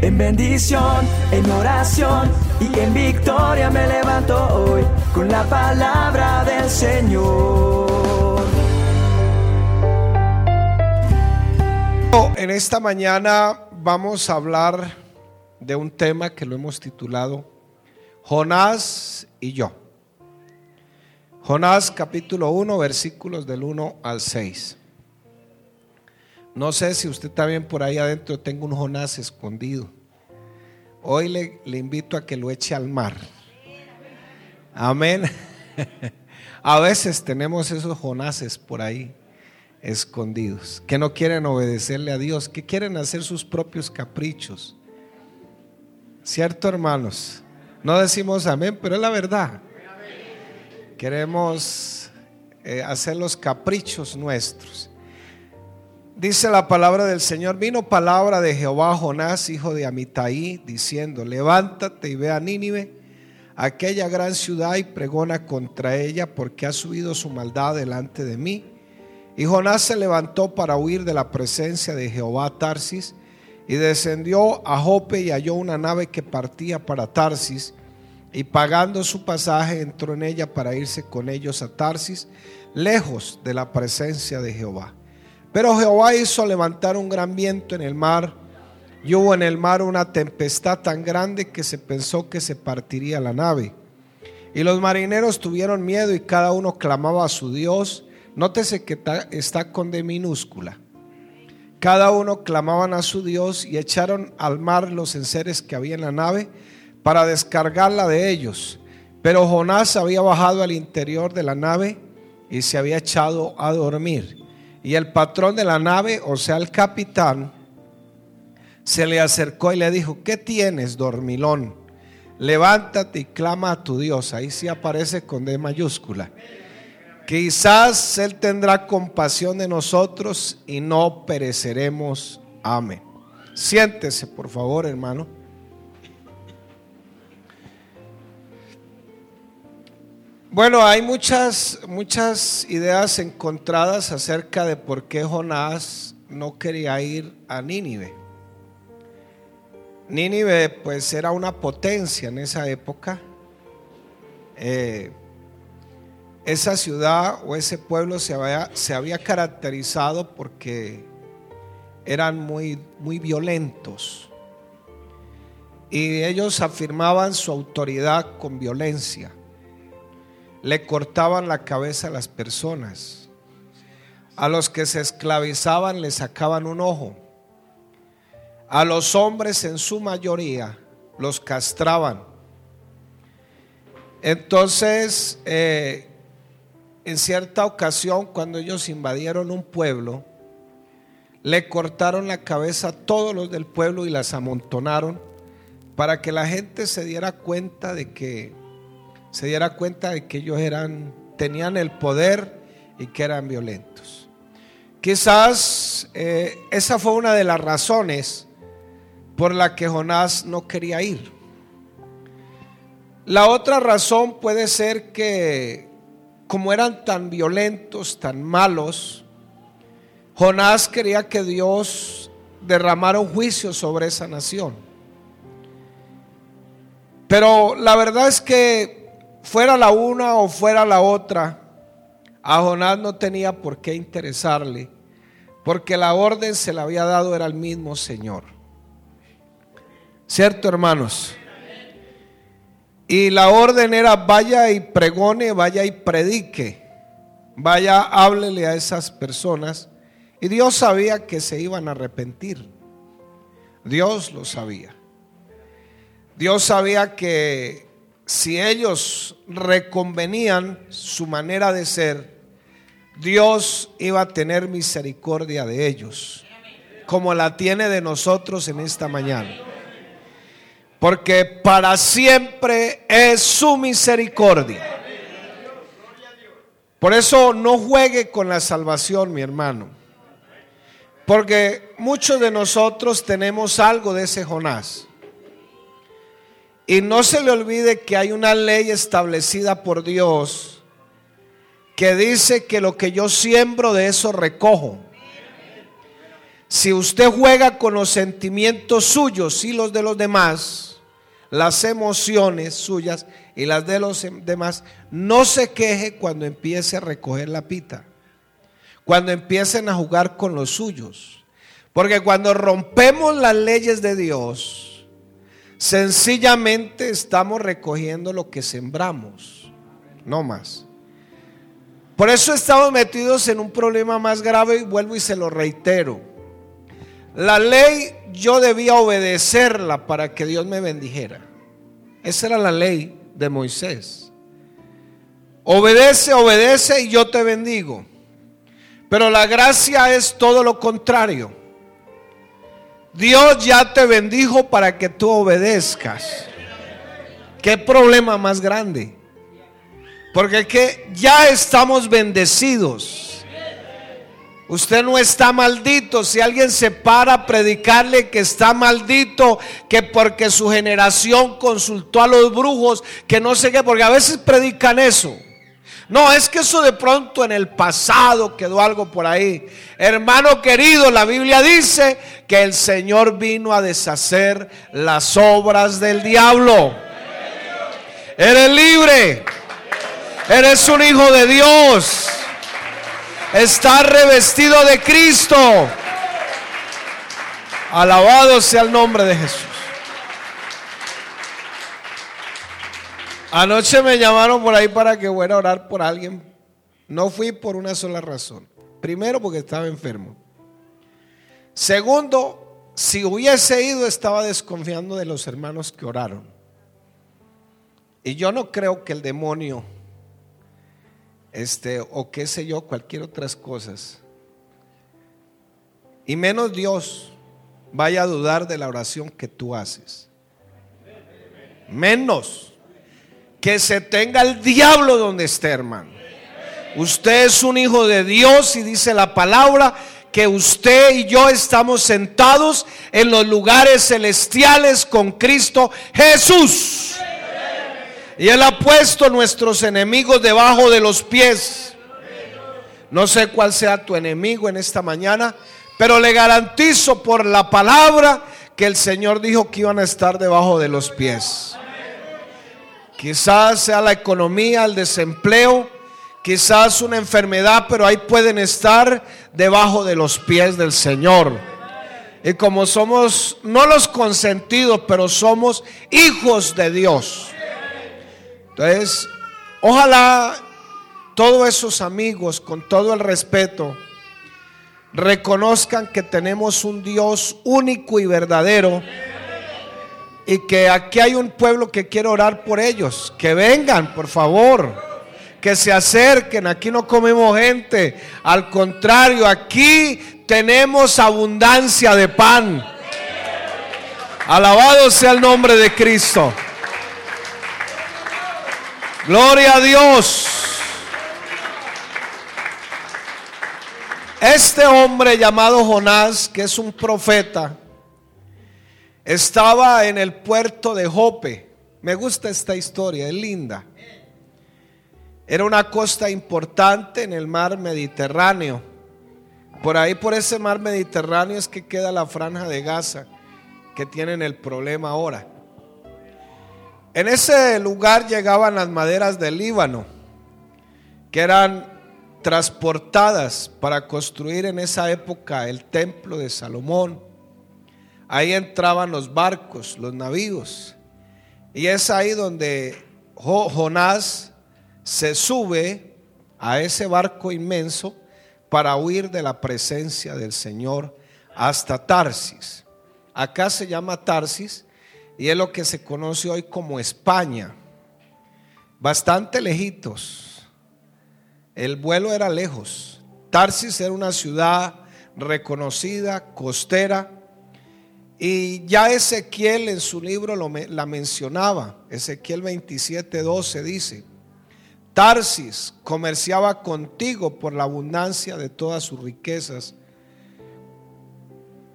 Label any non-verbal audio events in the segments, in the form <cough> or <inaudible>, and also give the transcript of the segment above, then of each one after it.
En bendición, en oración y en victoria me levanto hoy con la palabra del Señor. En esta mañana vamos a hablar de un tema que lo hemos titulado Jonás y yo. Jonás capítulo 1 versículos del 1 al 6. No sé si usted también por ahí adentro tenga un Jonás escondido. Hoy le, le invito a que lo eche al mar. Amén. <laughs> A veces tenemos esos Jonases por ahí escondidos, que no quieren obedecerle a Dios, que quieren hacer sus propios caprichos. ¿Cierto, hermanos? No decimos amén, pero es la verdad. Queremos eh, hacer los caprichos nuestros. Dice la palabra del Señor, vino palabra de Jehová Jonás, hijo de Amitai, diciendo, levántate y ve a Nínive, aquella gran ciudad, y pregona contra ella, porque ha subido su maldad delante de mí. Y Jonás se levantó para huir de la presencia de Jehová Tarsis, y descendió a Jope y halló una nave que partía para Tarsis, y pagando su pasaje entró en ella para irse con ellos a Tarsis, lejos de la presencia de Jehová. Pero Jehová hizo levantar un gran viento en el mar, y hubo en el mar una tempestad tan grande que se pensó que se partiría la nave. Y los marineros tuvieron miedo y cada uno clamaba a su Dios. Nótese que está con D minúscula. Cada uno clamaban a su Dios y echaron al mar los enseres que había en la nave para descargarla de ellos. Pero Jonás había bajado al interior de la nave y se había echado a dormir. Y el patrón de la nave, o sea, el capitán, se le acercó y le dijo, ¿qué tienes, dormilón? Levántate y clama a tu Dios. Ahí sí aparece con D mayúscula. Quizás Él tendrá compasión de nosotros y no pereceremos. Amén. Siéntese, por favor, hermano. Bueno, hay muchas, muchas ideas encontradas acerca de por qué Jonás no quería ir a Nínive. Nínive pues era una potencia en esa época. Eh, esa ciudad o ese pueblo se había, se había caracterizado porque eran muy, muy violentos. Y ellos afirmaban su autoridad con violencia le cortaban la cabeza a las personas. A los que se esclavizaban le sacaban un ojo. A los hombres en su mayoría los castraban. Entonces, eh, en cierta ocasión, cuando ellos invadieron un pueblo, le cortaron la cabeza a todos los del pueblo y las amontonaron para que la gente se diera cuenta de que se diera cuenta de que ellos eran, tenían el poder y que eran violentos. Quizás eh, esa fue una de las razones por la que Jonás no quería ir. La otra razón puede ser que como eran tan violentos, tan malos, Jonás quería que Dios derramara un juicio sobre esa nación. Pero la verdad es que fuera la una o fuera la otra, a Jonás no tenía por qué interesarle, porque la orden se la había dado era el mismo Señor. ¿Cierto, hermanos? Y la orden era vaya y pregone, vaya y predique, vaya, háblele a esas personas. Y Dios sabía que se iban a arrepentir. Dios lo sabía. Dios sabía que si ellos reconvenían su manera de ser, Dios iba a tener misericordia de ellos, como la tiene de nosotros en esta mañana. Porque para siempre es su misericordia. Por eso no juegue con la salvación, mi hermano. Porque muchos de nosotros tenemos algo de ese Jonás. Y no se le olvide que hay una ley establecida por Dios que dice que lo que yo siembro de eso recojo. Si usted juega con los sentimientos suyos y los de los demás, las emociones suyas y las de los demás, no se queje cuando empiece a recoger la pita, cuando empiecen a jugar con los suyos. Porque cuando rompemos las leyes de Dios, sencillamente estamos recogiendo lo que sembramos, no más. Por eso estamos metidos en un problema más grave y vuelvo y se lo reitero. La ley yo debía obedecerla para que Dios me bendijera. Esa era la ley de Moisés. Obedece, obedece y yo te bendigo. Pero la gracia es todo lo contrario. Dios ya te bendijo para que tú obedezcas. ¿Qué problema más grande? Porque que ya estamos bendecidos. Usted no está maldito. Si alguien se para a predicarle que está maldito, que porque su generación consultó a los brujos, que no sé qué, porque a veces predican eso. No, es que eso de pronto en el pasado quedó algo por ahí. Hermano querido, la Biblia dice que el Señor vino a deshacer las obras del diablo. Eres libre. Eres un hijo de Dios. Está revestido de Cristo. Alabado sea el nombre de Jesús. Anoche me llamaron por ahí para que fuera a orar por alguien. No fui por una sola razón. Primero porque estaba enfermo. Segundo, si hubiese ido estaba desconfiando de los hermanos que oraron. Y yo no creo que el demonio este, o qué sé yo, cualquier otras cosas. Y menos Dios vaya a dudar de la oración que tú haces. Menos que se tenga el diablo donde esté, hermano. Usted es un hijo de Dios y dice la palabra que usted y yo estamos sentados en los lugares celestiales con Cristo Jesús. Y Él ha puesto nuestros enemigos debajo de los pies. No sé cuál sea tu enemigo en esta mañana, pero le garantizo por la palabra que el Señor dijo que iban a estar debajo de los pies. Quizás sea la economía, el desempleo, quizás una enfermedad, pero ahí pueden estar debajo de los pies del Señor. Y como somos, no los consentidos, pero somos hijos de Dios. Entonces, ojalá todos esos amigos, con todo el respeto, reconozcan que tenemos un Dios único y verdadero y que aquí hay un pueblo que quiere orar por ellos. Que vengan, por favor. Que se acerquen. Aquí no comemos gente. Al contrario, aquí tenemos abundancia de pan. Alabado sea el nombre de Cristo. Gloria a Dios. Este hombre llamado Jonás, que es un profeta, estaba en el puerto de Jope. Me gusta esta historia, es linda. Era una costa importante en el mar Mediterráneo. Por ahí, por ese mar Mediterráneo es que queda la franja de Gaza, que tienen el problema ahora. En ese lugar llegaban las maderas del Líbano, que eran transportadas para construir en esa época el templo de Salomón. Ahí entraban los barcos, los navíos. Y es ahí donde Jonás se sube a ese barco inmenso para huir de la presencia del Señor hasta Tarsis. Acá se llama Tarsis y es lo que se conoce hoy como España. Bastante lejitos. El vuelo era lejos. Tarsis era una ciudad reconocida, costera. Y ya Ezequiel en su libro la mencionaba. Ezequiel 27, 12 dice, Tarsis comerciaba contigo por la abundancia de todas sus riquezas,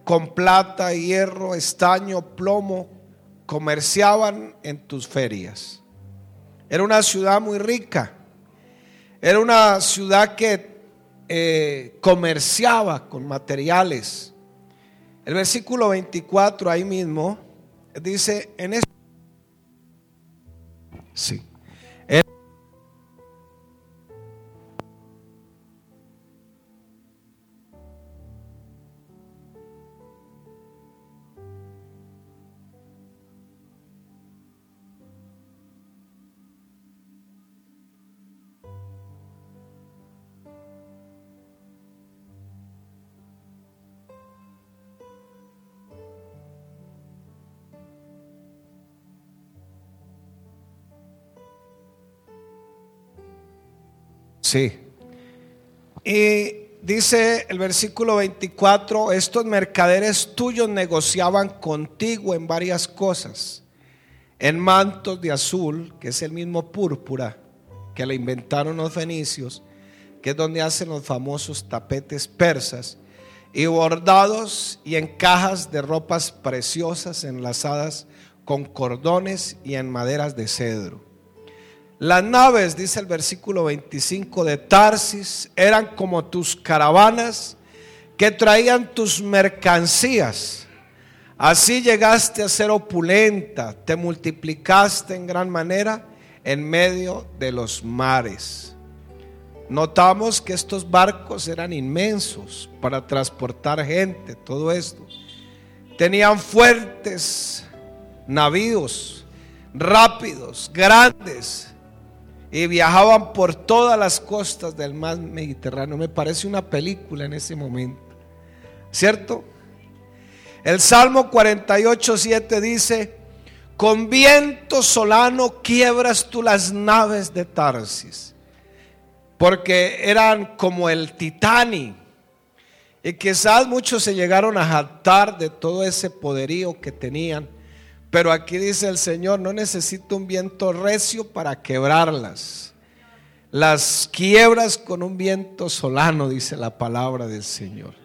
con plata, hierro, estaño, plomo, comerciaban en tus ferias. Era una ciudad muy rica. Era una ciudad que eh, comerciaba con materiales. El versículo 24 ahí mismo dice, en este... Sí. Sí. Y dice el versículo 24, estos mercaderes tuyos negociaban contigo en varias cosas, en mantos de azul, que es el mismo púrpura que le inventaron los fenicios, que es donde hacen los famosos tapetes persas, y bordados y en cajas de ropas preciosas enlazadas con cordones y en maderas de cedro. Las naves, dice el versículo 25 de Tarsis, eran como tus caravanas que traían tus mercancías. Así llegaste a ser opulenta, te multiplicaste en gran manera en medio de los mares. Notamos que estos barcos eran inmensos para transportar gente, todo esto. Tenían fuertes navíos, rápidos, grandes y viajaban por todas las costas del mar Mediterráneo. Me parece una película en ese momento. ¿Cierto? El Salmo 48, 7 dice, con viento solano quiebras tú las naves de Tarsis, porque eran como el Titanic. Y quizás muchos se llegaron a jactar de todo ese poderío que tenían pero aquí dice el Señor, no necesito un viento recio para quebrarlas. Las quiebras con un viento solano, dice la palabra del Señor.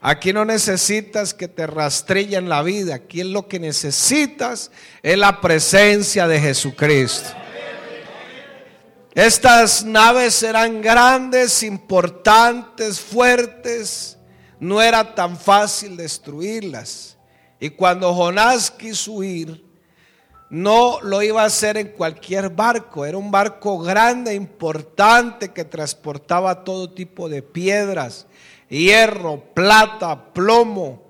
Aquí no necesitas que te rastrellen la vida. Aquí lo que necesitas es la presencia de Jesucristo. Estas naves eran grandes, importantes, fuertes. No era tan fácil destruirlas. Y cuando Jonás quiso huir, no lo iba a hacer en cualquier barco, era un barco grande, importante, que transportaba todo tipo de piedras, hierro, plata, plomo.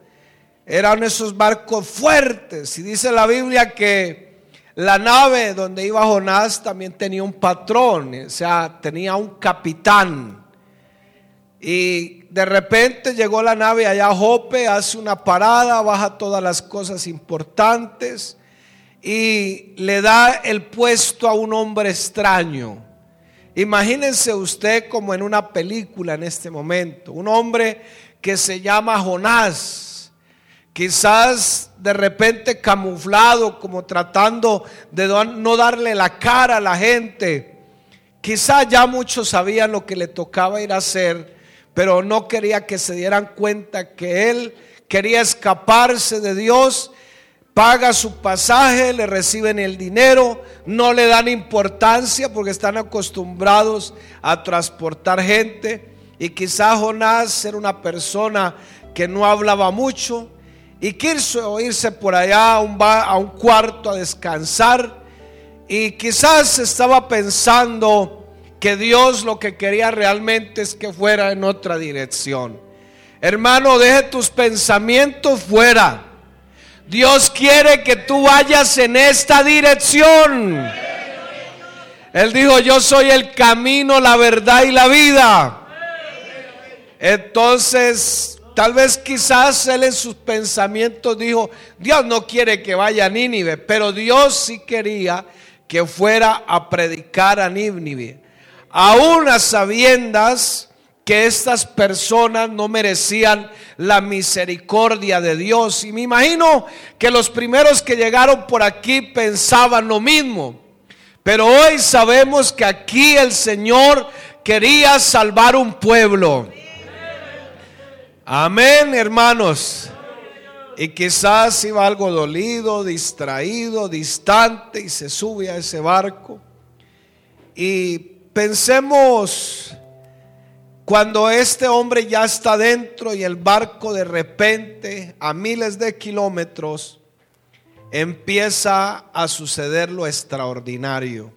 Eran esos barcos fuertes. Y dice la Biblia que la nave donde iba Jonás también tenía un patrón, o sea, tenía un capitán. Y de repente llegó la nave allá Jope, hace una parada, baja todas las cosas importantes y le da el puesto a un hombre extraño. Imagínense usted como en una película en este momento, un hombre que se llama Jonás, quizás de repente camuflado, como tratando de no darle la cara a la gente. Quizás ya muchos sabían lo que le tocaba ir a hacer pero no quería que se dieran cuenta que él quería escaparse de Dios. Paga su pasaje, le reciben el dinero, no le dan importancia porque están acostumbrados a transportar gente. Y quizás Jonás era una persona que no hablaba mucho y quiso irse por allá a un, a un cuarto a descansar. Y quizás estaba pensando, que Dios lo que quería realmente es que fuera en otra dirección. Hermano, deje tus pensamientos fuera. Dios quiere que tú vayas en esta dirección. Él dijo, yo soy el camino, la verdad y la vida. Entonces, tal vez quizás él en sus pensamientos dijo, Dios no quiere que vaya a Nínive, pero Dios sí quería que fuera a predicar a Nínive aún a sabiendas que estas personas no merecían la misericordia de Dios. Y me imagino que los primeros que llegaron por aquí pensaban lo mismo. Pero hoy sabemos que aquí el Señor quería salvar un pueblo. Amén, hermanos. Y quizás iba algo dolido, distraído, distante y se sube a ese barco. Y Pensemos cuando este hombre ya está dentro y el barco de repente a miles de kilómetros empieza a suceder lo extraordinario.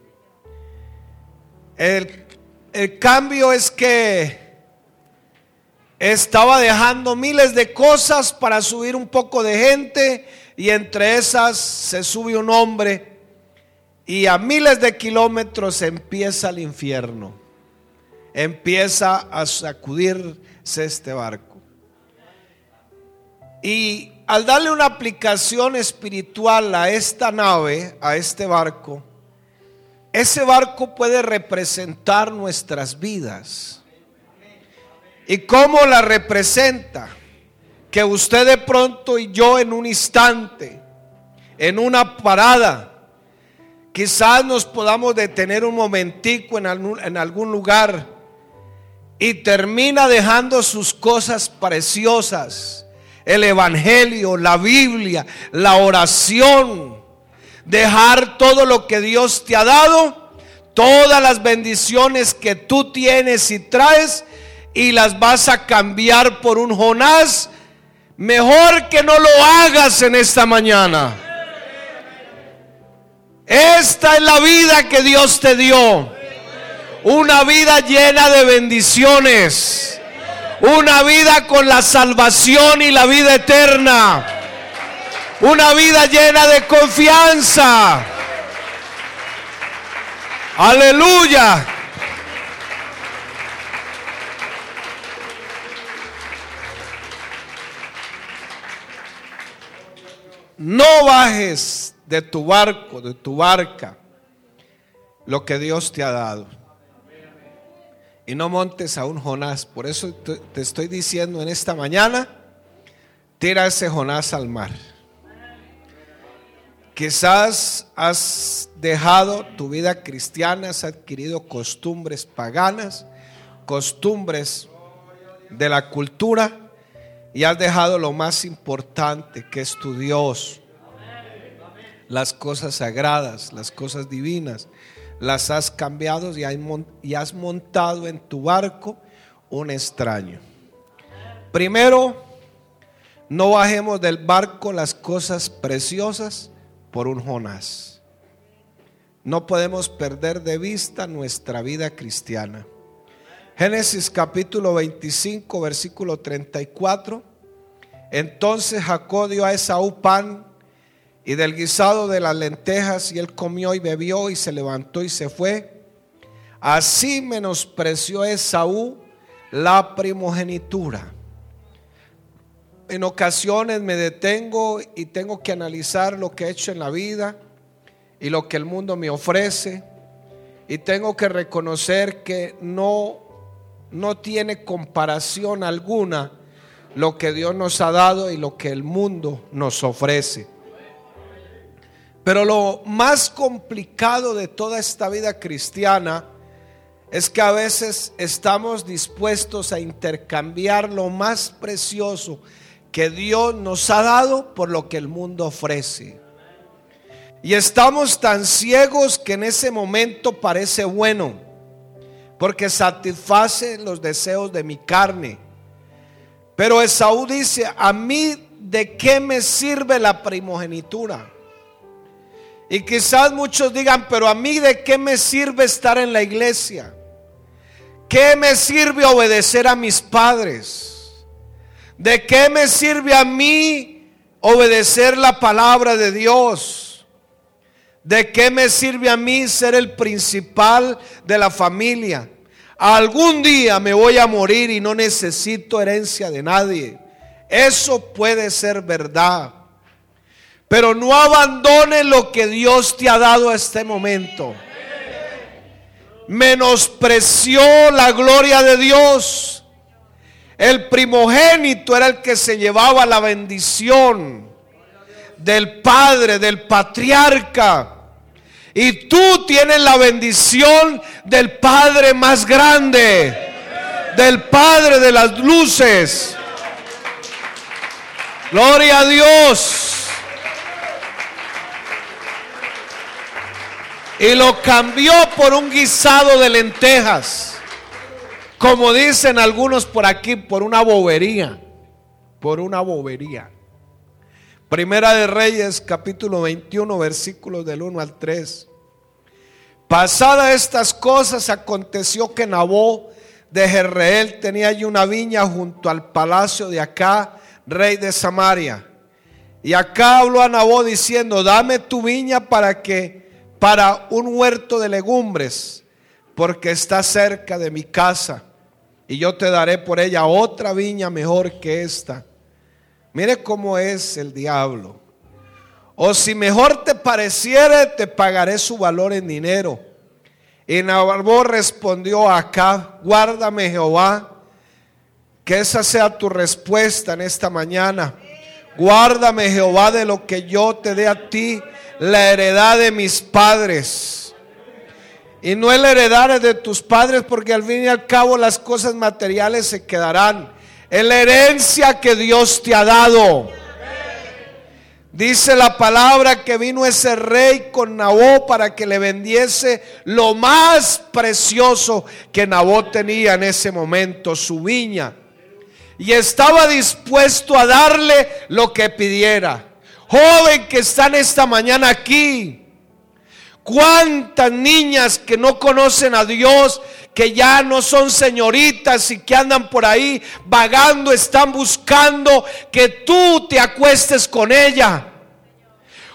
El, el cambio es que estaba dejando miles de cosas para subir un poco de gente y entre esas se sube un hombre y a miles de kilómetros empieza el infierno. Empieza a sacudirse este barco. Y al darle una aplicación espiritual a esta nave, a este barco, ese barco puede representar nuestras vidas. ¿Y cómo la representa? Que usted de pronto y yo en un instante, en una parada, quizás nos podamos detener un momentico en algún, lugar y termina dejando sus cosas preciosas, el Evangelio, la Biblia, la oración, dejar todo lo que Dios te ha dado, todas las bendiciones que tú tienes y traes y las vas a cambiar por un Jonás, mejor que no lo hagas en esta mañana. Esta es la vida que Dios te dio. Una vida llena de bendiciones. Una vida con la salvación y la vida eterna. Una vida llena de confianza. Aleluya. No bajes de tu barco, de tu barca, lo que Dios te ha dado. Y no montes a un Jonás. Por eso te estoy diciendo en esta mañana, tira ese Jonás al mar. Quizás has dejado tu vida cristiana, has adquirido costumbres paganas, costumbres de la cultura y has dejado lo más importante que es tu Dios. Las cosas sagradas, las cosas divinas, las has cambiado y has montado en tu barco un extraño. Primero, no bajemos del barco las cosas preciosas por un Jonás. No podemos perder de vista nuestra vida cristiana. Génesis capítulo 25, versículo 34. Entonces Jacob dio a Esaú pan y del guisado de las lentejas y él comió y bebió y se levantó y se fue. Así menospreció Esaú la primogenitura. En ocasiones me detengo y tengo que analizar lo que he hecho en la vida y lo que el mundo me ofrece. Y tengo que reconocer que no no tiene comparación alguna lo que Dios nos ha dado y lo que el mundo nos ofrece. Pero lo más complicado de toda esta vida cristiana es que a veces estamos dispuestos a intercambiar lo más precioso que Dios nos ha dado por lo que el mundo ofrece. Y estamos tan ciegos que en ese momento parece bueno porque satisface los deseos de mi carne. Pero Esaú dice, a mí de qué me sirve la primogenitura. Y quizás muchos digan, pero a mí de qué me sirve estar en la iglesia. ¿Qué me sirve obedecer a mis padres? ¿De qué me sirve a mí obedecer la palabra de Dios? ¿De qué me sirve a mí ser el principal de la familia? Algún día me voy a morir y no necesito herencia de nadie. Eso puede ser verdad. Pero no abandones lo que Dios te ha dado a este momento. Menospreció la gloria de Dios. El primogénito era el que se llevaba la bendición del padre, del patriarca. Y tú tienes la bendición del Padre más grande, del Padre de las luces. Gloria a Dios. Y lo cambió por un guisado de lentejas. Como dicen algunos por aquí, por una bobería. Por una bobería. Primera de Reyes, capítulo 21, versículos del 1 al 3. Pasada estas cosas, aconteció que Nabó de Jerreel tenía allí una viña junto al palacio de Acá, rey de Samaria. Y acá habló a Nabó diciendo, dame tu viña para que, para un huerto de legumbres, porque está cerca de mi casa, y yo te daré por ella otra viña mejor que esta. Mire cómo es el diablo. O si mejor te pareciere, te pagaré su valor en dinero. Y Nabó respondió acá, guárdame Jehová, que esa sea tu respuesta en esta mañana. Guárdame Jehová de lo que yo te dé a ti, la heredad de mis padres. Y no el heredad de tus padres, porque al fin y al cabo las cosas materiales se quedarán. Es la herencia que Dios te ha dado. Dice la palabra que vino ese rey con Nabó para que le vendiese lo más precioso que Nabó tenía en ese momento, su viña. Y estaba dispuesto a darle lo que pidiera. Joven que están esta mañana aquí. ¿Cuántas niñas que no conocen a Dios, que ya no son señoritas y que andan por ahí vagando, están buscando que tú te acuestes con ella?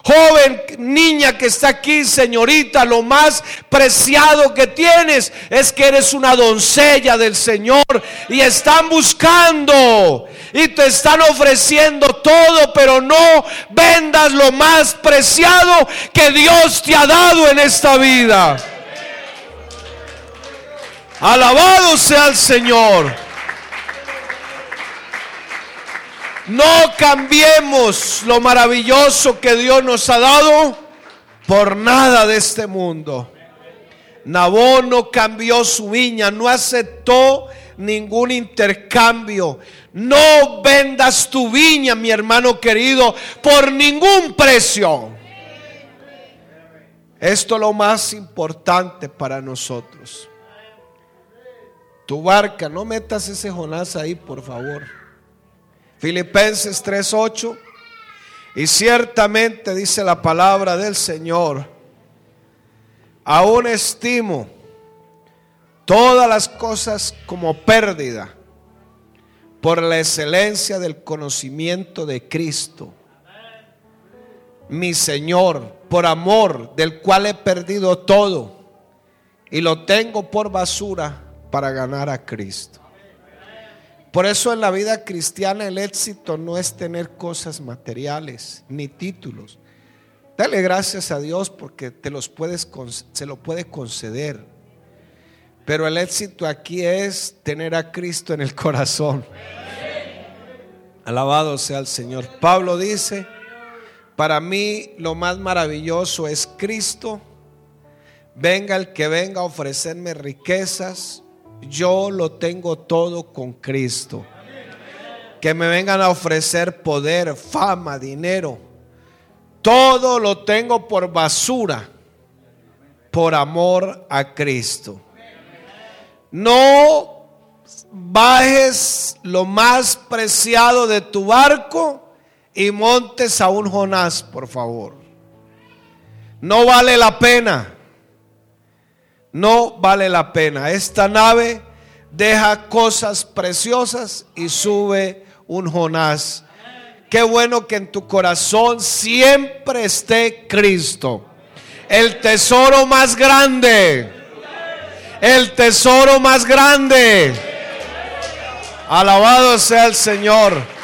Joven, niña que está aquí, señorita, lo más preciado que tienes es que eres una doncella del Señor y están buscando y te están ofreciendo todo, pero no vendas lo más preciado que Dios te ha dado en esta vida. Alabado sea el Señor. No cambiemos lo maravilloso que Dios nos ha dado por nada de este mundo. Nabó no cambió su viña, no aceptó ningún intercambio. No vendas tu viña, mi hermano querido, por ningún precio. Esto es lo más importante para nosotros. Tu barca, no metas ese Jonás ahí, por favor. Filipenses 3:8. Y ciertamente dice la palabra del Señor, aún estimo todas las cosas como pérdida por la excelencia del conocimiento de Cristo, mi Señor, por amor del cual he perdido todo y lo tengo por basura para ganar a Cristo. Por eso en la vida cristiana el éxito no es tener cosas materiales ni títulos. Dale gracias a Dios porque te los puedes, se lo puede conceder. Pero el éxito aquí es tener a Cristo en el corazón. Alabado sea el Señor. Pablo dice, para mí lo más maravilloso es Cristo. Venga el que venga a ofrecerme riquezas, yo lo tengo todo con Cristo. Que me vengan a ofrecer poder, fama, dinero. Todo lo tengo por basura, por amor a Cristo. No bajes lo más preciado de tu barco y montes a un Jonás, por favor. No vale la pena no vale la pena. Esta nave deja cosas preciosas y sube un Jonás. Qué bueno que en tu corazón siempre esté Cristo. El tesoro más grande. El tesoro más grande. Alabado sea el Señor.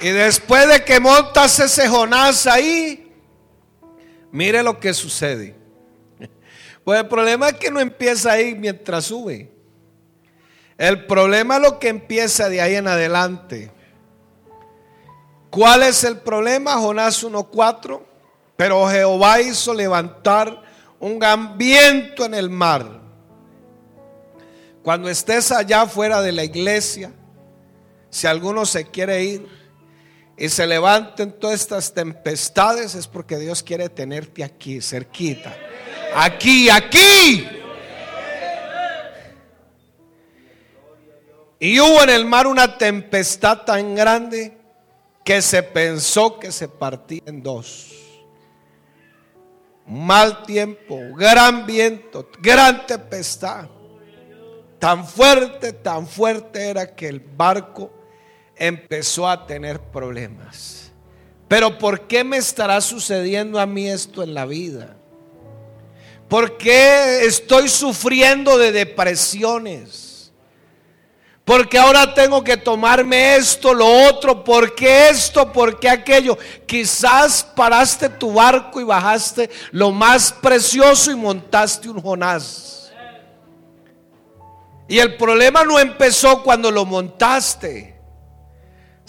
Y después de que montas ese Jonás ahí, mire lo que sucede. Pues el problema es que no empieza ahí mientras sube. El problema es lo que empieza de ahí en adelante. ¿Cuál es el problema? Jonás 1.4. Pero Jehová hizo levantar un gran viento en el mar. Cuando estés allá fuera de la iglesia, si alguno se quiere ir, y se levanten todas estas tempestades es porque Dios quiere tenerte aquí, cerquita. Aquí, aquí. Y hubo en el mar una tempestad tan grande que se pensó que se partía en dos. Mal tiempo, gran viento, gran tempestad. Tan fuerte, tan fuerte era que el barco empezó a tener problemas. Pero ¿por qué me estará sucediendo a mí esto en la vida? ¿Por qué estoy sufriendo de depresiones? Porque ahora tengo que tomarme esto, lo otro, ¿por qué esto? ¿Por qué aquello? Quizás paraste tu barco y bajaste lo más precioso y montaste un Jonás. Y el problema no empezó cuando lo montaste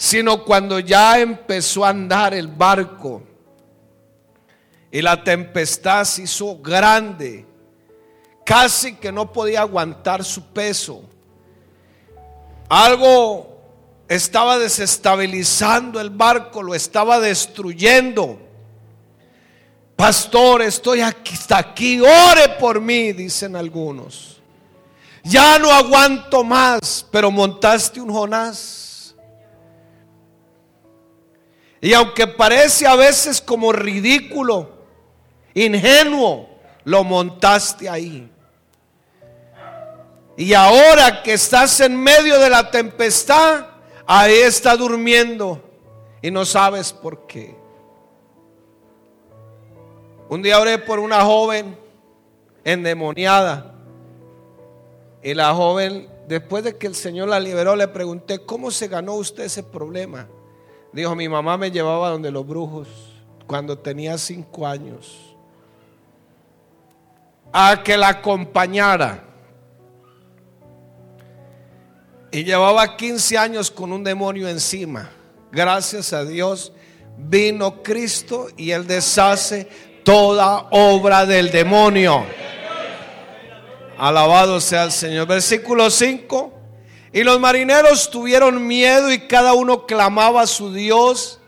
sino cuando ya empezó a andar el barco y la tempestad se hizo grande, casi que no podía aguantar su peso. Algo estaba desestabilizando el barco, lo estaba destruyendo. Pastor, estoy aquí, está aquí, ore por mí, dicen algunos. Ya no aguanto más, pero montaste un Jonás. Y aunque parece a veces como ridículo, ingenuo, lo montaste ahí. Y ahora que estás en medio de la tempestad, ahí está durmiendo y no sabes por qué. Un día oré por una joven endemoniada. Y la joven, después de que el Señor la liberó, le pregunté, ¿cómo se ganó usted ese problema? Dijo, mi mamá me llevaba donde los brujos cuando tenía cinco años a que la acompañara. Y llevaba 15 años con un demonio encima. Gracias a Dios vino Cristo y Él deshace toda obra del demonio. Alabado sea el Señor. Versículo 5. Y los marineros tuvieron miedo y cada uno clamaba a su Dios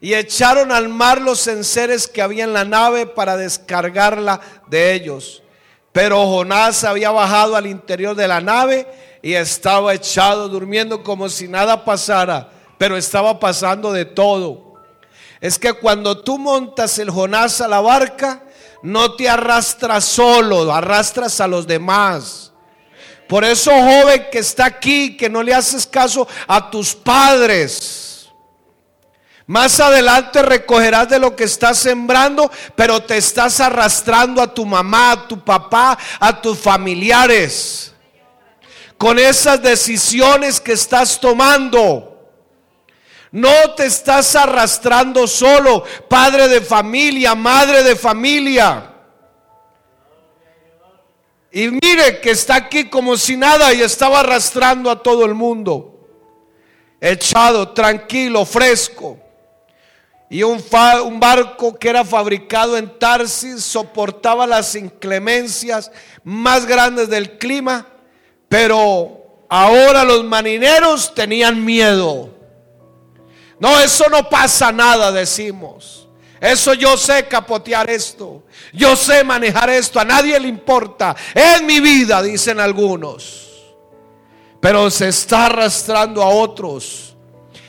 y echaron al mar los enseres que había en la nave para descargarla de ellos. Pero Jonás había bajado al interior de la nave y estaba echado durmiendo como si nada pasara, pero estaba pasando de todo. Es que cuando tú montas el Jonás a la barca, no te arrastras solo, arrastras a los demás. Por eso, joven que está aquí, que no le haces caso a tus padres. Más adelante recogerás de lo que estás sembrando, pero te estás arrastrando a tu mamá, a tu papá, a tus familiares. Con esas decisiones que estás tomando. No te estás arrastrando solo, padre de familia, madre de familia. Y mire que está aquí como si nada y estaba arrastrando a todo el mundo. Echado, tranquilo, fresco. Y un, barco que era fabricado en Tarsis soportaba las inclemencias más grandes del clima, pero ahora los marineros tenían miedo. No, eso no pasa nada, decimos. Eso yo sé capotear esto. Yo sé manejar esto. A nadie le importa. Es mi vida, dicen algunos. Pero se está arrastrando a otros.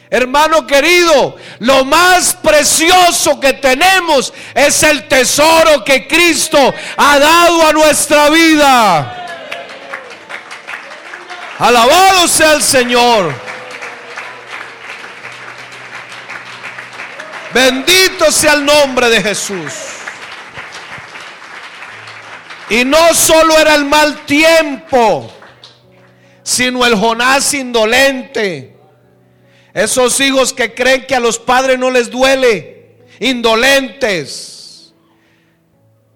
Hermano querido, lo más precioso que tenemos es el tesoro que Cristo ha dado a nuestra vida. Alabado sea el Señor. Bendito sea el nombre de Jesús. Y no solo era el mal tiempo, sino el Jonás indolente. Esos hijos que creen que a los padres no les duele, indolentes.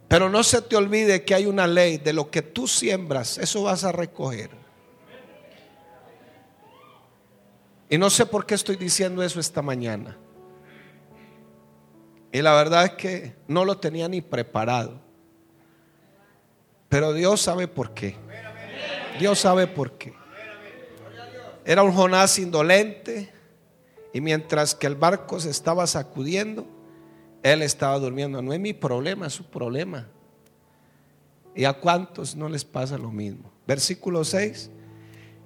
Pero no se te olvide que hay una ley de lo que tú siembras, eso vas a recoger. Y no sé por qué estoy diciendo eso esta mañana. Y la verdad es que no lo tenía ni preparado. Pero Dios sabe por qué. Dios sabe por qué. Era un Jonás indolente Y mientras que el barco se estaba sacudiendo, él estaba durmiendo. No es mi problema, es su problema. ¿Y a cuántos no les pasa lo mismo? Versículo 6.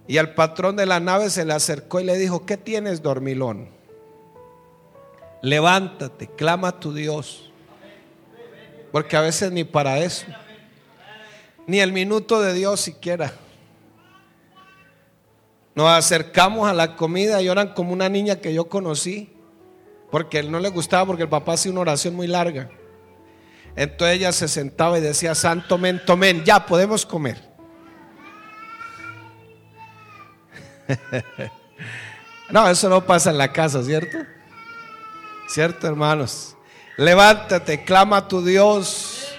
Y al patrón de la nave se le acercó y le dijo, ¿qué tienes, dormilón? Levántate, clama a tu Dios. Porque a veces ni para eso, ni el minuto de Dios siquiera. Nos acercamos a la comida y oran como una niña que yo conocí, porque él no le gustaba porque el papá hacía una oración muy larga. Entonces ella se sentaba y decía, Santo men, tomen, ya podemos comer. <laughs> no, eso no pasa en la casa, ¿cierto? ¿Cierto, hermanos? Levántate, clama a tu Dios.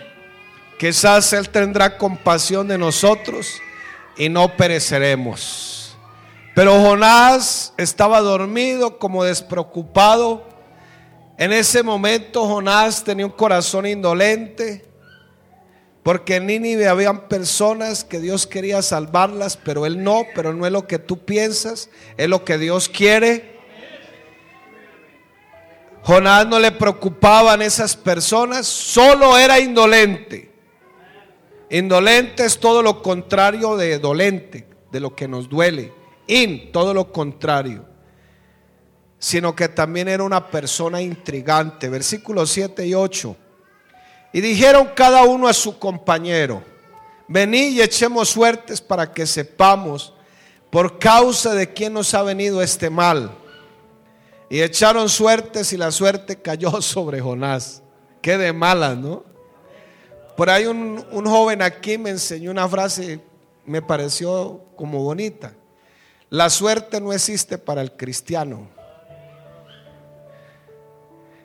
Quizás Él tendrá compasión de nosotros y no pereceremos. Pero Jonás estaba dormido como despreocupado. En ese momento Jonás tenía un corazón indolente. Porque en Nínive habían personas que Dios quería salvarlas, pero Él no, pero no es lo que tú piensas, es lo que Dios quiere. Jonás no le preocupaban esas personas, solo era indolente. Indolente es todo lo contrario de dolente, de lo que nos duele. In, todo lo contrario. Sino que también era una persona intrigante. Versículos 7 y 8. Y dijeron cada uno a su compañero, venid y echemos suertes para que sepamos por causa de quién nos ha venido este mal. Y echaron suertes y la suerte cayó <laughs> sobre Jonás. Qué de malas, ¿no? Por ahí un, un joven aquí me enseñó una frase, me pareció como bonita. La suerte no existe para el cristiano.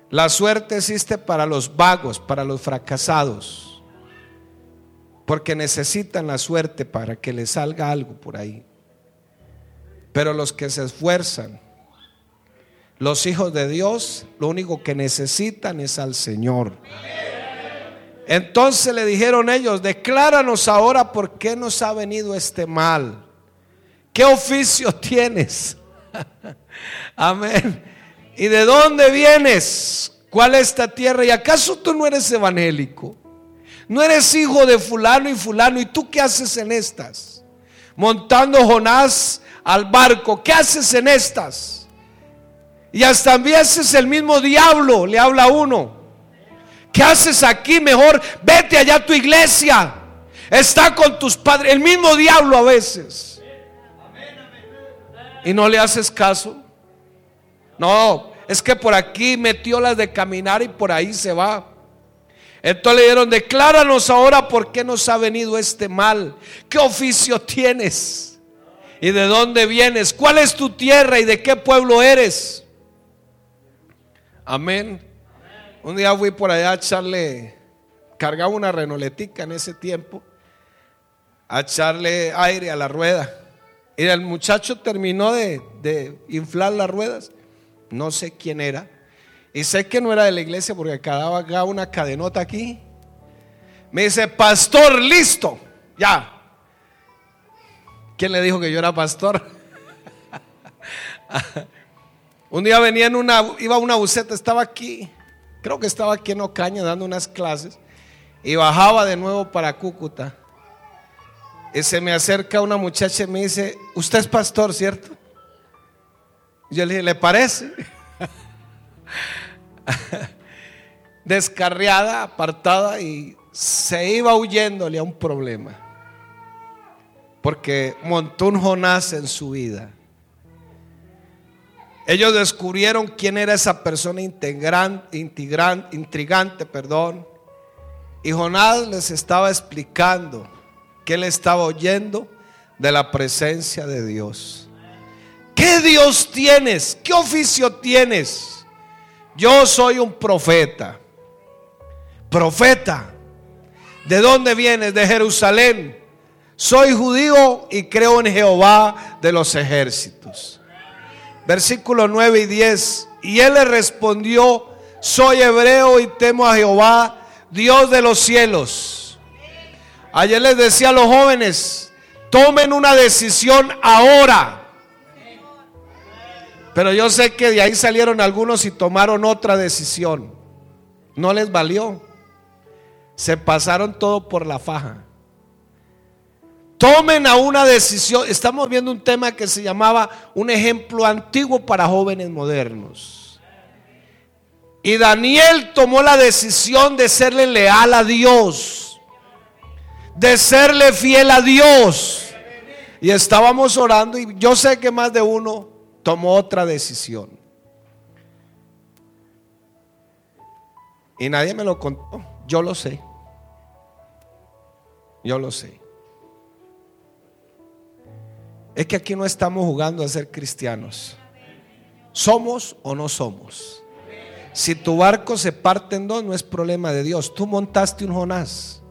La suerte existe para los vagos, para los fracasados. Porque necesitan la suerte para que les salga algo por ahí. Pero los que se esfuerzan, los hijos de Dios lo único que necesitan es al Señor. Entonces le dijeron ellos, decláranos ahora por qué nos ha venido este mal. ¿Qué oficio <laughs> tienes? <laughs> Amén. ¿Y de dónde vienes? ¿Cuál es esta tierra? ¿Y acaso tú no eres evangélico? ¿No eres hijo de fulano y fulano? ¿Y tú qué haces en estas? Montando Jonás al barco. ¿Qué haces en estas? Y hasta a veces el mismo diablo le habla a uno. ¿Qué haces aquí? Mejor vete allá a tu iglesia. Está con tus padres. El mismo diablo a veces. Y no le haces caso. No, es que por aquí metió las de caminar y por ahí se va. Entonces le dijeron, decláranos ahora por qué nos ha venido este mal. ¿Qué oficio tienes? ¿Y de dónde vienes? ¿Cuál es tu tierra y de qué pueblo eres? Amén. Un día fui por allá a echarle, cargaba una renoletica en ese tiempo, a echarle aire a la rueda. Y el muchacho terminó de, de inflar las ruedas. No sé quién era. Y sé que no era de la iglesia porque quedaba acá una cadenota aquí. Me dice, pastor, listo. Ya. ¿Quién le dijo que yo era pastor? <laughs> Un día venía en una, iba a una buceta, estaba aquí, creo que estaba aquí en Ocaña dando unas clases y bajaba de nuevo para Cúcuta. Y se me acerca una muchacha y me dice, usted es pastor, ¿cierto? Yo le dije, ¿le parece? <laughs> Descarriada, apartada y se iba huyéndole a un problema. Porque montó un Jonás en su vida. Ellos descubrieron quién era esa persona integrante, intrigante, perdón. Y Jonás les estaba explicando que él estaba oyendo de la presencia de Dios. ¿Qué Dios tienes? ¿Qué oficio tienes? Yo soy un profeta. Profeta. ¿De dónde vienes? De Jerusalén. Soy judío y creo en Jehová de los ejércitos versículos 9 y 10. Y él le respondió, soy hebreo y temo a Jehová, Dios de los cielos. Ayer les decía a los jóvenes, tomen una decisión ahora. Pero yo sé que de ahí salieron algunos y tomaron otra decisión. No les valió. Se pasaron todo por la faja. Tomen a una decisión. Estamos viendo un tema que se llamaba un ejemplo antiguo para jóvenes modernos. Y Daniel tomó la decisión de serle leal a Dios, de serle fiel a Dios. Y estábamos orando y yo sé que más de uno tomó otra decisión. Y nadie me lo contó. Yo lo sé. Yo lo sé. Es que aquí no estamos jugando a ser cristianos. ¿Somos o no somos? Si tu barco se parte en dos, no es problema de Dios. Tú montaste un Jonás.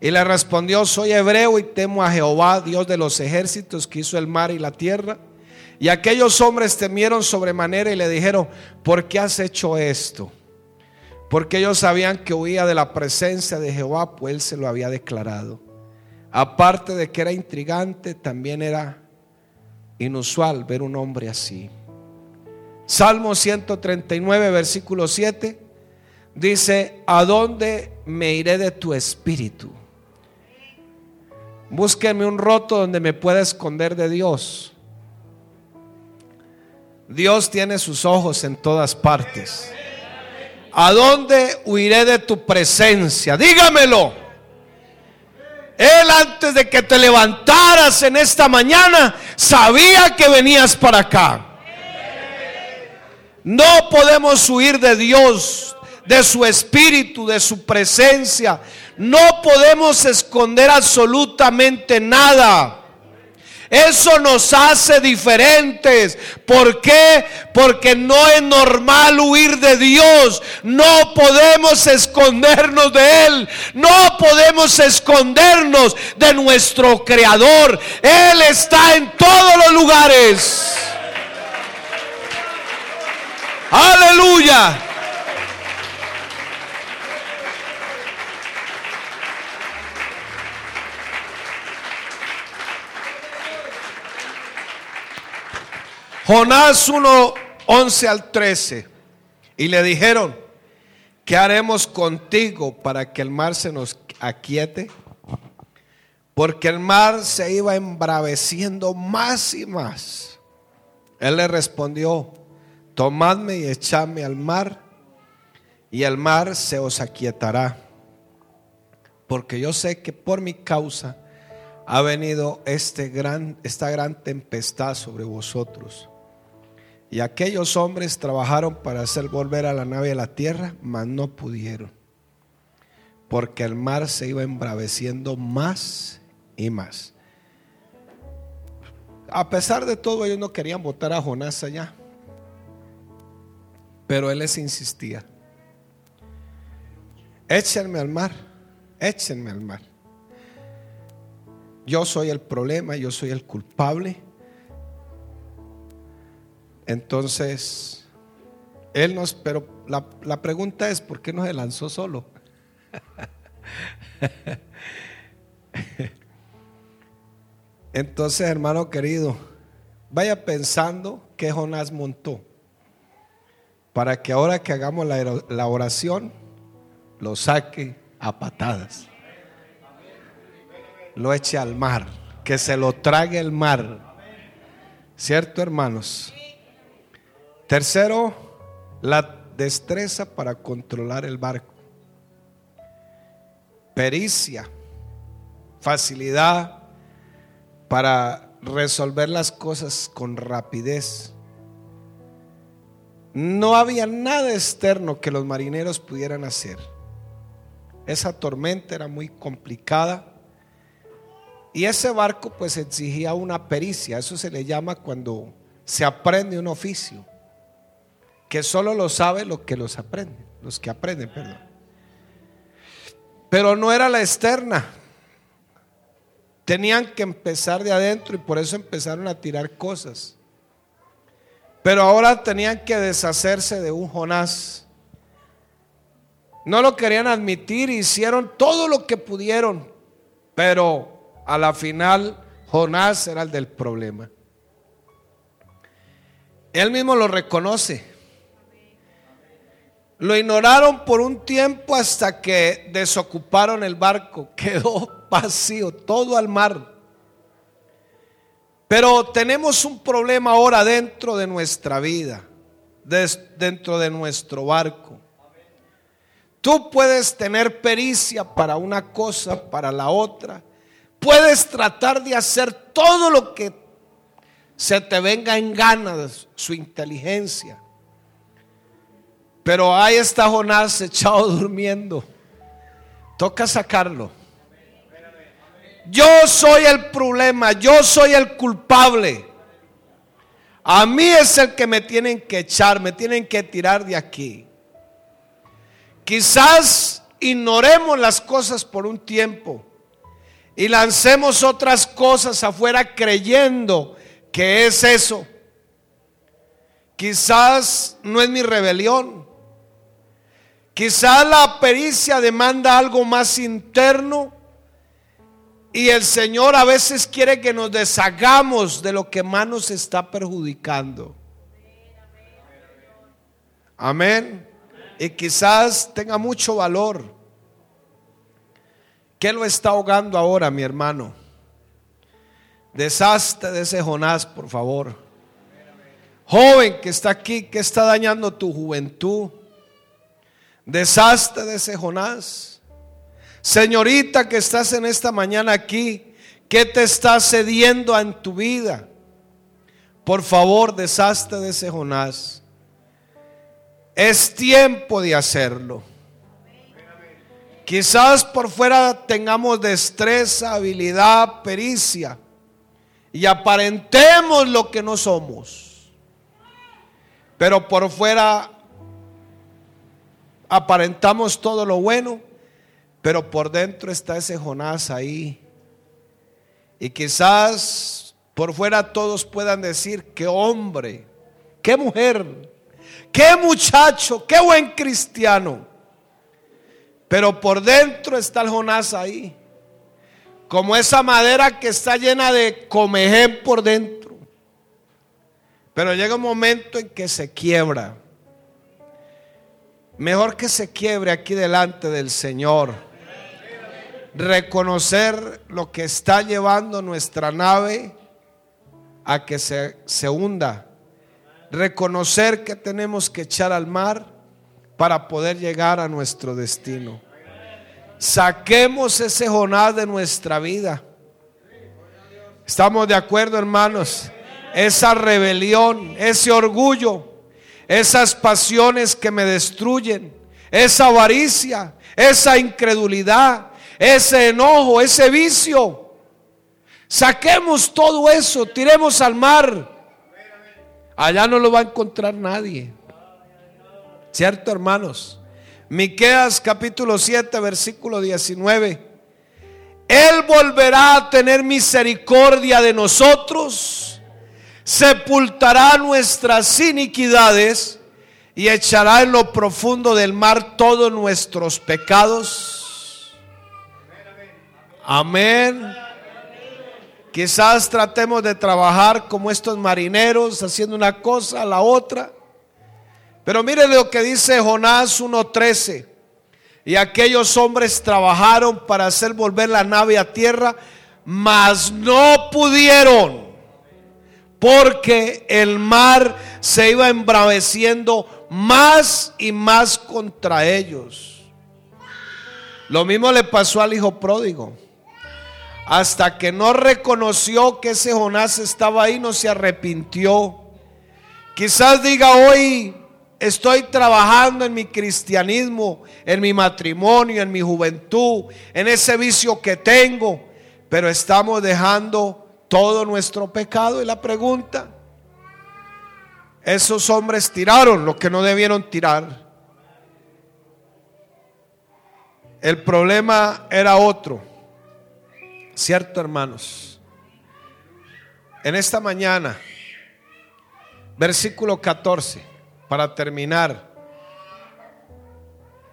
Y le respondió, soy hebreo y temo a Jehová, Dios de los ejércitos, que hizo el mar y la tierra. Y aquellos hombres temieron sobremanera y le dijeron, ¿por qué has hecho esto? Porque ellos sabían que huía de la presencia de Jehová, pues él se lo había declarado. Aparte de que era intrigante, también era inusual ver un hombre así. Salmo 139, versículo 7, dice, ¿a dónde me iré de tu espíritu? Búsqueme un roto donde me pueda esconder de Dios. Dios tiene sus ojos en todas partes. ¿A dónde huiré de tu presencia? Dígamelo. Él antes de que te levantaras en esta mañana sabía que venías para acá. No podemos huir de Dios, de su espíritu, de su presencia. No podemos esconder absolutamente nada. Eso nos hace diferentes. ¿Por qué? Porque no es normal huir de Dios. No podemos escondernos de Él. No podemos escondernos de nuestro Creador. Él está en todos los lugares. Aleluya. Jonás 1, 11 al 13. Y le dijeron, ¿qué haremos contigo para que el mar se nos aquiete? Porque el mar se iba embraveciendo más y más. Él le respondió, tomadme y echadme al mar, y el mar se os aquietará. Porque yo sé que por mi causa ha venido este gran, esta gran tempestad sobre vosotros. Y aquellos hombres trabajaron para hacer volver a la nave a la tierra, mas no pudieron. Porque el mar se iba embraveciendo más y más. A pesar de todo, ellos no querían votar a Jonás allá. Pero él les insistía. Échenme al mar, échenme al mar. Yo soy el problema, yo soy el culpable entonces, Él nos, pero la, la pregunta es, ¿por qué no se lanzó solo? <laughs> Entonces, hermano querido, vaya pensando que Jonás montó para que ahora que hagamos la, la oración, lo saque a patadas, lo eche al mar, que se lo trague el mar. ¿Cierto, hermanos? Tercero, la destreza para controlar el barco. Pericia, facilidad para resolver las cosas con rapidez. No había nada externo que los marineros pudieran hacer. Esa tormenta era muy complicada. Y ese barco pues exigía una pericia. Eso se le llama cuando se aprende un oficio que solo lo sabe los que los aprenden, los que aprenden, perdón. Pero no era la externa. Tenían que empezar de adentro y por eso empezaron a tirar cosas. Pero ahora tenían que deshacerse de un Jonás. No lo querían admitir, hicieron todo lo que pudieron, pero a la final Jonás era el del problema. Él mismo lo reconoce. Lo ignoraron por un tiempo hasta que desocuparon el barco. <laughs> Quedó vacío, todo al mar. Pero tenemos un problema ahora dentro de nuestra vida, dentro de nuestro barco. Tú puedes tener pericia para una cosa, para la otra. Puedes tratar de hacer todo lo que se te venga en gana su inteligencia. Pero ahí está Jonás echado <laughs> durmiendo. Toca sacarlo. Yo soy el problema, yo soy el culpable. A mí es el que me tienen que echar, me tienen que tirar de aquí. Quizás ignoremos las cosas por un tiempo y lancemos otras cosas afuera creyendo que es eso. Quizás no es mi rebelión. Quizás la pericia demanda algo más interno y el Señor a veces quiere que nos deshagamos de lo que más nos está perjudicando. Amén. Y quizás tenga mucho valor. ¿Qué lo está ahogando ahora, mi hermano? Deshazte de ese Jonás, por favor. Joven que está aquí, que está dañando tu juventud. Deshazte de ese Jonás. Señorita que estás en esta mañana aquí, ¿qué te está cediendo en tu vida? Por favor, deshazte de ese Jonás. Es tiempo de hacerlo. Quizás por fuera tengamos destreza, habilidad, pericia y aparentemos lo que no somos. Pero por fuera aparentamos todo lo bueno, pero por dentro está ese Jonás ahí. Y quizás por fuera todos puedan decir, qué hombre, qué mujer, qué muchacho, qué buen cristiano. Pero por dentro está el Jonás ahí. Como esa madera que está llena de comején por dentro. Pero llega un momento en que se quiebra. Mejor que se quiebre aquí delante del Señor. Reconocer lo que está llevando nuestra nave a que se, se hunda reconocer que tenemos que echar al mar para poder llegar a nuestro destino. Saquemos ese Jonás de nuestra vida. ¿Estamos de acuerdo, hermanos? Esa rebelión, ese orgullo, esas pasiones que me destruyen, esa avaricia, esa incredulidad, ese enojo, ese vicio. Saquemos todo eso, tiremos al mar Allá no lo va a encontrar nadie. ¿Cierto, hermanos? Miqueas capítulo 7, versículo 19. Él volverá a tener misericordia de nosotros, sepultará nuestras iniquidades y echará en lo profundo del mar todos nuestros pecados. Amén. Quizás tratemos de trabajar como estos marineros, haciendo una cosa la otra. Pero mire lo que dice Jonás 1.13. Y aquellos hombres trabajaron para hacer volver la nave a tierra, mas no pudieron, porque el mar se iba embraveciendo más y más contra ellos. Lo mismo le pasó al hijo pródigo hasta que no reconoció que ese Jonás estaba ahí, no se arrepintió. Quizás diga hoy, estoy trabajando en mi cristianismo, en mi matrimonio, en mi juventud, en ese vicio que tengo, pero estamos dejando todo nuestro pecado. Y la pregunta, esos hombres tiraron lo que no debieron tirar. El problema era otro. ¿Cierto, hermanos? En esta mañana, versículo 14, para terminar.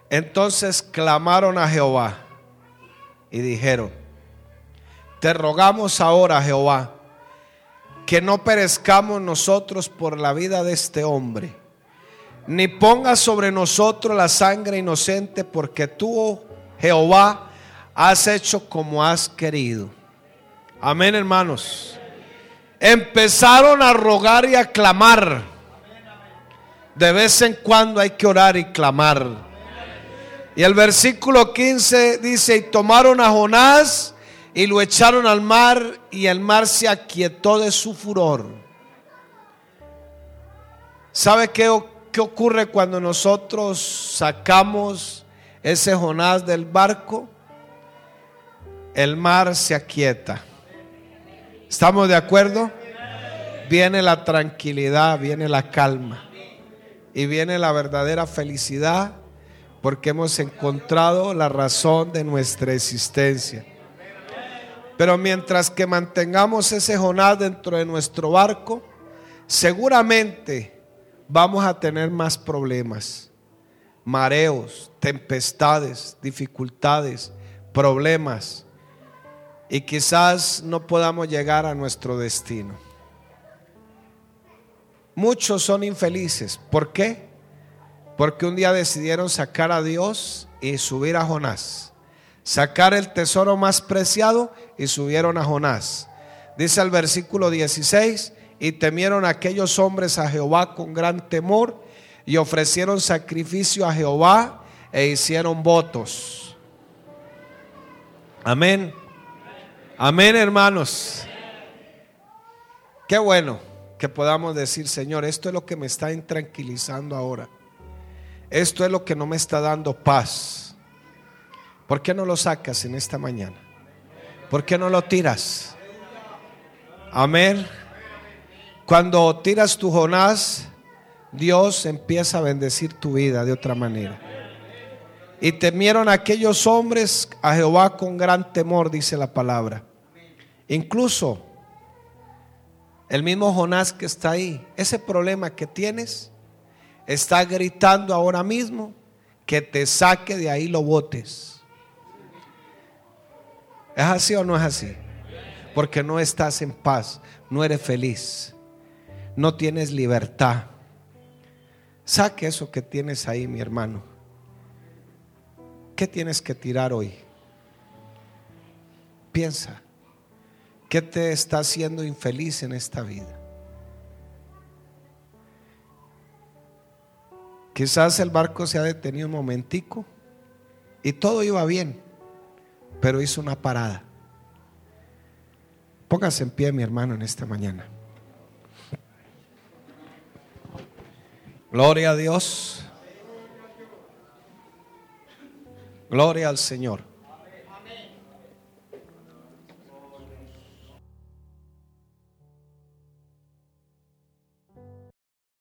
Entonces clamaron a Jehová y dijeron, te rogamos ahora, Jehová, que no perezcamos nosotros por la vida de este hombre, ni ponga sobre nosotros la sangre inocente, porque tú, oh Jehová, has hecho como has querido. Amén, hermanos. Empezaron a rogar y a clamar. De vez en cuando hay que orar y clamar. Y el versículo 15 dice, y tomaron a Jonás y lo echaron al mar y el mar se aquietó de su furor. ¿Sabe qué, qué ocurre cuando nosotros sacamos ese Jonás del barco? El mar se aquieta. ¿Estamos de acuerdo? Viene la tranquilidad, viene la calma y viene la verdadera felicidad porque hemos encontrado la razón de nuestra existencia. Pero mientras que mantengamos ese Jonás dentro de nuestro barco, seguramente vamos a tener más problemas, mareos, tempestades, dificultades, problemas. Y quizás no podamos llegar a nuestro destino. Muchos son infelices. ¿Por qué? Porque un día decidieron sacar a Dios y subir a Jonás sacar el tesoro más preciado y subieron a Jonás. Dice el versículo 16, y temieron aquellos hombres a Jehová con gran temor y ofrecieron sacrificio a Jehová e hicieron votos. Amén. Amén, hermanos. Qué bueno que podamos decir, Señor, esto es lo que me está intranquilizando ahora. Esto es lo que no me está dando paz. ¿Por qué no lo sacas en esta mañana? ¿Por qué no lo tiras? Amén. Cuando tiras tu Jonás, Dios empieza a bendecir tu vida de otra manera. Y temieron aquellos hombres a Jehová con gran temor, dice la palabra. Incluso el mismo Jonás que está ahí, ese problema que tienes, está gritando ahora mismo que te saque de ahí lo botes. ¿Es así o no es así? Porque no estás en paz, no eres feliz, no tienes libertad. Saque eso que tienes ahí, mi hermano. ¿Qué tienes que tirar hoy? Piensa, ¿qué te está haciendo infeliz en esta vida? Quizás el barco se ha detenido un momentico y todo iba bien pero hizo una parada. Póngase en pie, mi hermano, en esta mañana. Gloria a Dios. Gloria al Señor.